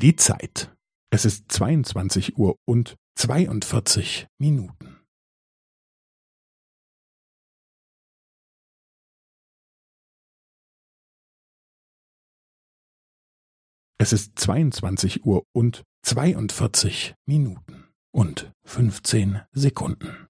Die Zeit. Es ist zweiundzwanzig Uhr und zweiundvierzig Minuten. Es ist zweiundzwanzig Uhr und zweiundvierzig Minuten und fünfzehn Sekunden.